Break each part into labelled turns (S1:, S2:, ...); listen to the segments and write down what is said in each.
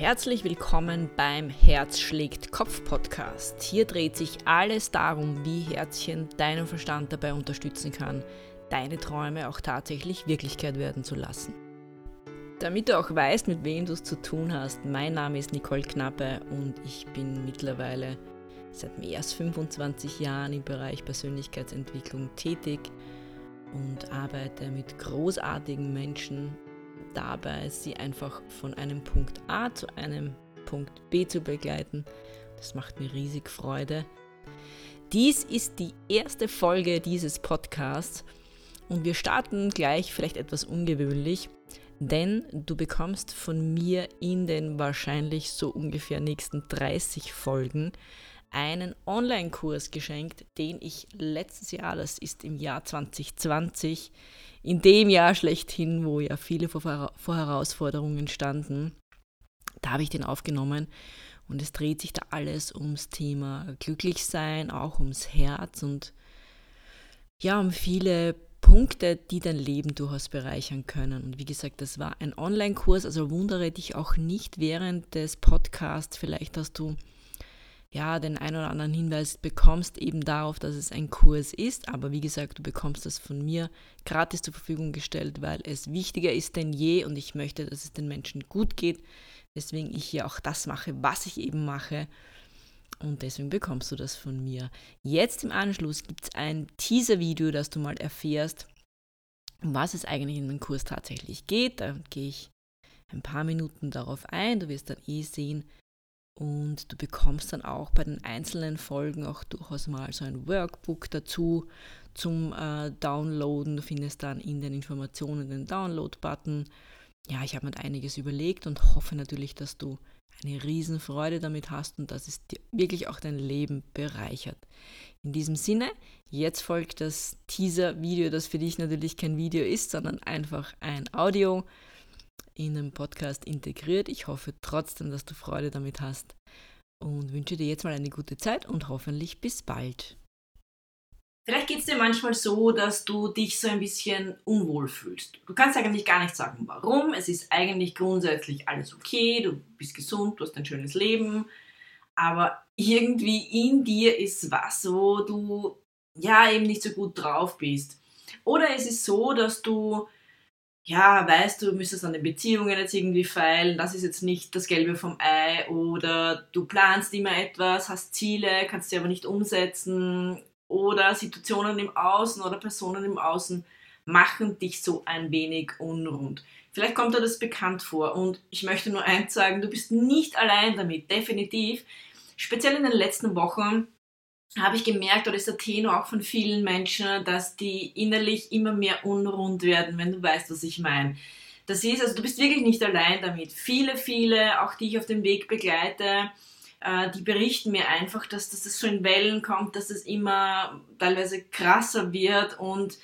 S1: Herzlich willkommen beim Herz schlägt Kopf Podcast. Hier dreht sich alles darum, wie Herzchen deinen Verstand dabei unterstützen kann, deine Träume auch tatsächlich Wirklichkeit werden zu lassen. Damit du auch weißt, mit wem du es zu tun hast, mein Name ist Nicole Knappe und ich bin mittlerweile seit mehr als 25 Jahren im Bereich Persönlichkeitsentwicklung tätig und arbeite mit großartigen Menschen dabei, sie einfach von einem Punkt A zu einem Punkt B zu begleiten. Das macht mir riesig Freude. Dies ist die erste Folge dieses Podcasts und wir starten gleich vielleicht etwas ungewöhnlich, denn du bekommst von mir in den wahrscheinlich so ungefähr nächsten 30 Folgen einen Online-Kurs geschenkt, den ich letztes Jahr, das ist im Jahr 2020, in dem Jahr schlechthin, wo ja viele vor, vor Herausforderungen standen, da habe ich den aufgenommen und es dreht sich da alles ums Thema Glücklichsein, auch ums Herz und ja, um viele Punkte, die dein Leben durchaus bereichern können. Und wie gesagt, das war ein Online-Kurs, also wundere dich auch nicht während des Podcasts. Vielleicht hast du ja, den einen oder anderen Hinweis bekommst eben darauf, dass es ein Kurs ist. Aber wie gesagt, du bekommst das von mir gratis zur Verfügung gestellt, weil es wichtiger ist denn je und ich möchte, dass es den Menschen gut geht. Deswegen ich hier auch das mache, was ich eben mache. Und deswegen bekommst du das von mir. Jetzt im Anschluss gibt es ein Teaser-Video, dass du mal erfährst, um was es eigentlich in dem Kurs tatsächlich geht. Da gehe ich ein paar Minuten darauf ein. Du wirst dann eh sehen, und du bekommst dann auch bei den einzelnen Folgen auch durchaus mal so ein Workbook dazu zum äh, Downloaden. Du findest dann in den Informationen den Download-Button. Ja, ich habe mir einiges überlegt und hoffe natürlich, dass du eine Riesenfreude damit hast und dass es dir wirklich auch dein Leben bereichert. In diesem Sinne, jetzt folgt das Teaser-Video, das für dich natürlich kein Video ist, sondern einfach ein Audio in den Podcast integriert. Ich hoffe trotzdem, dass du Freude damit hast und wünsche dir jetzt mal eine gute Zeit und hoffentlich bis bald.
S2: Vielleicht geht es dir manchmal so, dass du dich so ein bisschen unwohl fühlst. Du kannst eigentlich gar nicht sagen, warum. Es ist eigentlich grundsätzlich alles okay, du bist gesund, du hast ein schönes Leben, aber irgendwie in dir ist was, wo du ja eben nicht so gut drauf bist. Oder es ist so, dass du ja, weißt du, müsstest an den Beziehungen jetzt irgendwie feilen, das ist jetzt nicht das Gelbe vom Ei oder du planst immer etwas, hast Ziele, kannst sie aber nicht umsetzen oder Situationen im Außen oder Personen im Außen machen dich so ein wenig unrund. Vielleicht kommt dir das bekannt vor und ich möchte nur eins sagen, du bist nicht allein damit, definitiv. Speziell in den letzten Wochen habe ich gemerkt, oder ist der Tenor auch von vielen Menschen, dass die innerlich immer mehr unrund werden, wenn du weißt, was ich meine. Das ist, also du bist wirklich nicht allein damit. Viele, viele, auch die ich auf dem Weg begleite, äh, die berichten mir einfach, dass, dass das so in Wellen kommt, dass es immer teilweise krasser wird und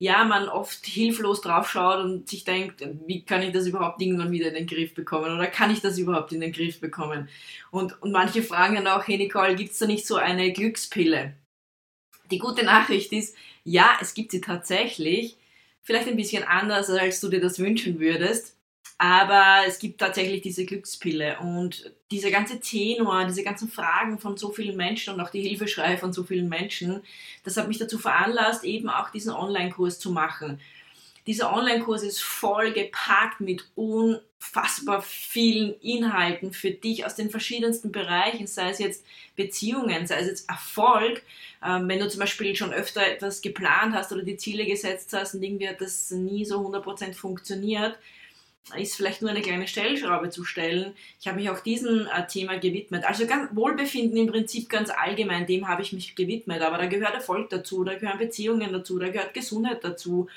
S2: ja, man oft hilflos draufschaut und sich denkt, wie kann ich das überhaupt irgendwann wieder in den Griff bekommen oder kann ich das überhaupt in den Griff bekommen? Und, und manche fragen dann auch, hey Nicole, gibt es da nicht so eine Glückspille? Die gute Nachricht ist, ja, es gibt sie tatsächlich, vielleicht ein bisschen anders, als du dir das wünschen würdest. Aber es gibt tatsächlich diese Glückspille und dieser ganze Tenor, diese ganzen Fragen von so vielen Menschen und auch die Hilfeschreie von so vielen Menschen, das hat mich dazu veranlasst, eben auch diesen Online-Kurs zu machen. Dieser Online-Kurs ist voll gepackt mit unfassbar vielen Inhalten für dich aus den verschiedensten Bereichen, sei es jetzt Beziehungen, sei es jetzt Erfolg. Ähm, wenn du zum Beispiel schon öfter etwas geplant hast oder die Ziele gesetzt hast und irgendwie hat das nie so 100% funktioniert, ist vielleicht nur eine kleine Stellschraube zu stellen. Ich habe mich auch diesem äh, Thema gewidmet. Also ganz Wohlbefinden im Prinzip ganz allgemein, dem habe ich mich gewidmet. Aber da gehört Erfolg dazu, da gehören Beziehungen dazu, da gehört Gesundheit dazu,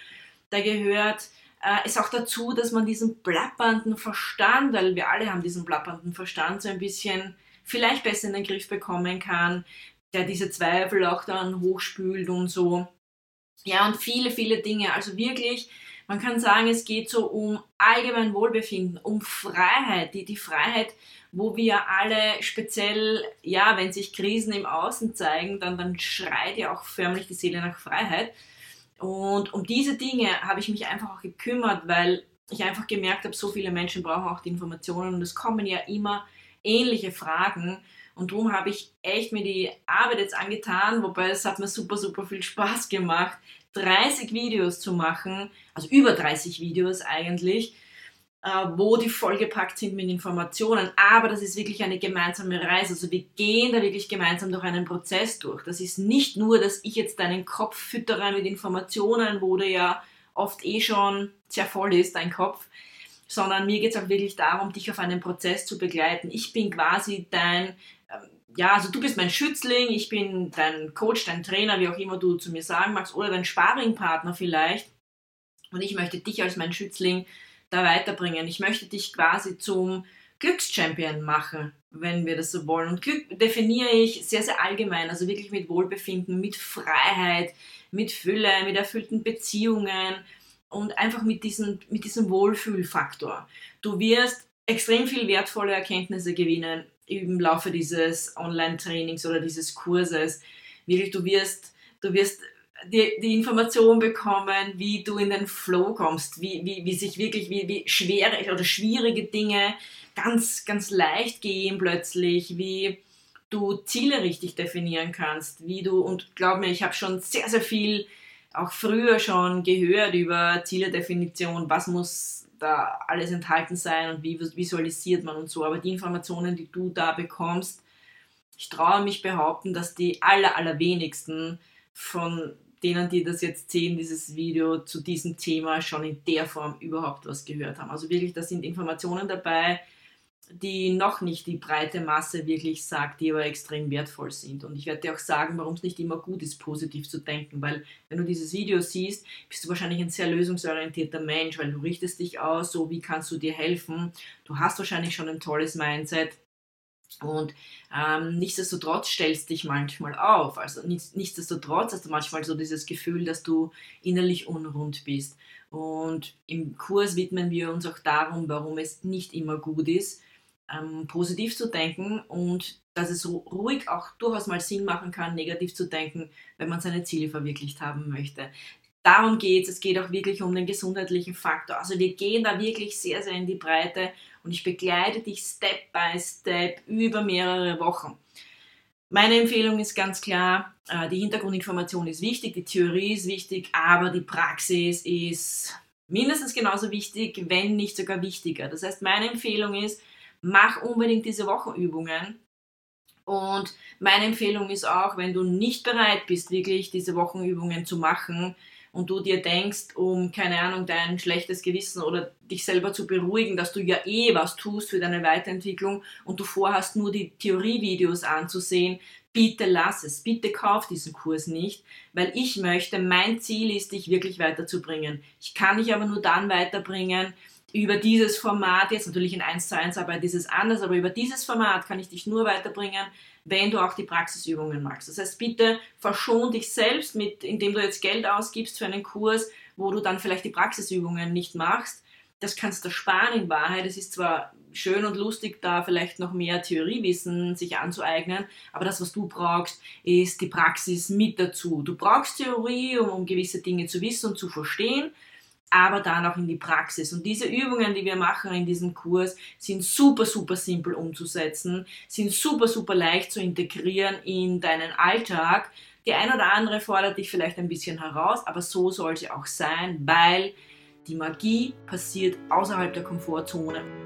S2: da gehört äh, es auch dazu, dass man diesen plappernden Verstand, weil wir alle haben diesen plappernden Verstand, so ein bisschen vielleicht besser in den Griff bekommen kann, der diese Zweifel auch dann hochspült und so. Ja, und viele, viele Dinge. Also wirklich man kann sagen, es geht so um allgemein Wohlbefinden, um Freiheit, die, die Freiheit, wo wir alle speziell, ja, wenn sich Krisen im Außen zeigen, dann, dann schreit ja auch förmlich die Seele nach Freiheit. Und um diese Dinge habe ich mich einfach auch gekümmert, weil ich einfach gemerkt habe, so viele Menschen brauchen auch die Informationen und es kommen ja immer ähnliche Fragen. Und darum habe ich echt mir die Arbeit jetzt angetan, wobei es hat mir super, super viel Spaß gemacht, 30 Videos zu machen, also über 30 Videos eigentlich, äh, wo die vollgepackt sind mit Informationen. Aber das ist wirklich eine gemeinsame Reise. Also wir gehen da wirklich gemeinsam durch einen Prozess durch. Das ist nicht nur, dass ich jetzt deinen Kopf füttere mit Informationen, wo der ja oft eh schon sehr voll ist, dein Kopf, sondern mir geht es auch wirklich darum, dich auf einen Prozess zu begleiten. Ich bin quasi dein ja, also du bist mein Schützling, ich bin dein Coach, dein Trainer, wie auch immer du zu mir sagen magst, oder dein Sparringpartner vielleicht. Und ich möchte dich als mein Schützling da weiterbringen. Ich möchte dich quasi zum Glückschampion machen, wenn wir das so wollen. Und Glück definiere ich sehr, sehr allgemein, also wirklich mit Wohlbefinden, mit Freiheit, mit Fülle, mit erfüllten Beziehungen und einfach mit diesem, mit diesem Wohlfühlfaktor. Du wirst extrem viel wertvolle Erkenntnisse gewinnen im Laufe dieses Online-Trainings oder dieses Kurses. Wirklich, du wirst, du wirst die, die Information bekommen, wie du in den Flow kommst, wie, wie, wie sich wirklich, wie, wie schwere oder schwierige Dinge ganz, ganz leicht gehen plötzlich, wie du Ziele richtig definieren kannst, wie du, und glaub mir, ich habe schon sehr, sehr viel auch früher schon gehört über Zieledefinition, was muss da alles enthalten sein und wie visualisiert man und so. Aber die Informationen, die du da bekommst, ich traue mich behaupten, dass die aller, allerwenigsten von denen, die das jetzt sehen, dieses Video zu diesem Thema schon in der Form überhaupt was gehört haben. Also wirklich, da sind Informationen dabei, die noch nicht die breite Masse wirklich sagt, die aber extrem wertvoll sind. Und ich werde dir auch sagen, warum es nicht immer gut ist, positiv zu denken, weil wenn du dieses Video siehst, bist du wahrscheinlich ein sehr lösungsorientierter Mensch, weil du richtest dich aus, so wie kannst du dir helfen. Du hast wahrscheinlich schon ein tolles Mindset. Und ähm, nichtsdestotrotz stellst dich manchmal auf. Also nichtsdestotrotz hast du manchmal so dieses Gefühl, dass du innerlich unrund bist. Und im Kurs widmen wir uns auch darum, warum es nicht immer gut ist, ähm, positiv zu denken und dass es ruhig auch durchaus mal Sinn machen kann, negativ zu denken, wenn man seine Ziele verwirklicht haben möchte. Darum geht es. Es geht auch wirklich um den gesundheitlichen Faktor. Also wir gehen da wirklich sehr, sehr in die Breite und ich begleite dich Step by Step über mehrere Wochen. Meine Empfehlung ist ganz klar, äh, die Hintergrundinformation ist wichtig, die Theorie ist wichtig, aber die Praxis ist mindestens genauso wichtig, wenn nicht sogar wichtiger. Das heißt, meine Empfehlung ist, mach unbedingt diese Wochenübungen. Und meine Empfehlung ist auch, wenn du nicht bereit bist, wirklich diese Wochenübungen zu machen und du dir denkst, um, keine Ahnung, dein schlechtes Gewissen oder dich selber zu beruhigen, dass du ja eh was tust für deine Weiterentwicklung und du vorhast, nur die Theorievideos anzusehen, bitte lass es, bitte kauf diesen Kurs nicht, weil ich möchte, mein Ziel ist, dich wirklich weiterzubringen. Ich kann dich aber nur dann weiterbringen, über dieses Format, jetzt natürlich in 1 zu 1 Arbeit ist es anders, aber über dieses Format kann ich dich nur weiterbringen, wenn du auch die Praxisübungen magst. Das heißt, bitte verschon dich selbst, mit, indem du jetzt Geld ausgibst für einen Kurs, wo du dann vielleicht die Praxisübungen nicht machst. Das kannst du sparen in Wahrheit. Es ist zwar schön und lustig, da vielleicht noch mehr Theoriewissen sich anzueignen, aber das, was du brauchst, ist die Praxis mit dazu. Du brauchst Theorie, um, um gewisse Dinge zu wissen und zu verstehen, aber dann auch in die Praxis. Und diese Übungen, die wir machen in diesem Kurs, sind super, super simpel umzusetzen, sind super, super leicht zu integrieren in deinen Alltag. Die ein oder andere fordert dich vielleicht ein bisschen heraus, aber so soll sie auch sein, weil die Magie passiert außerhalb der Komfortzone.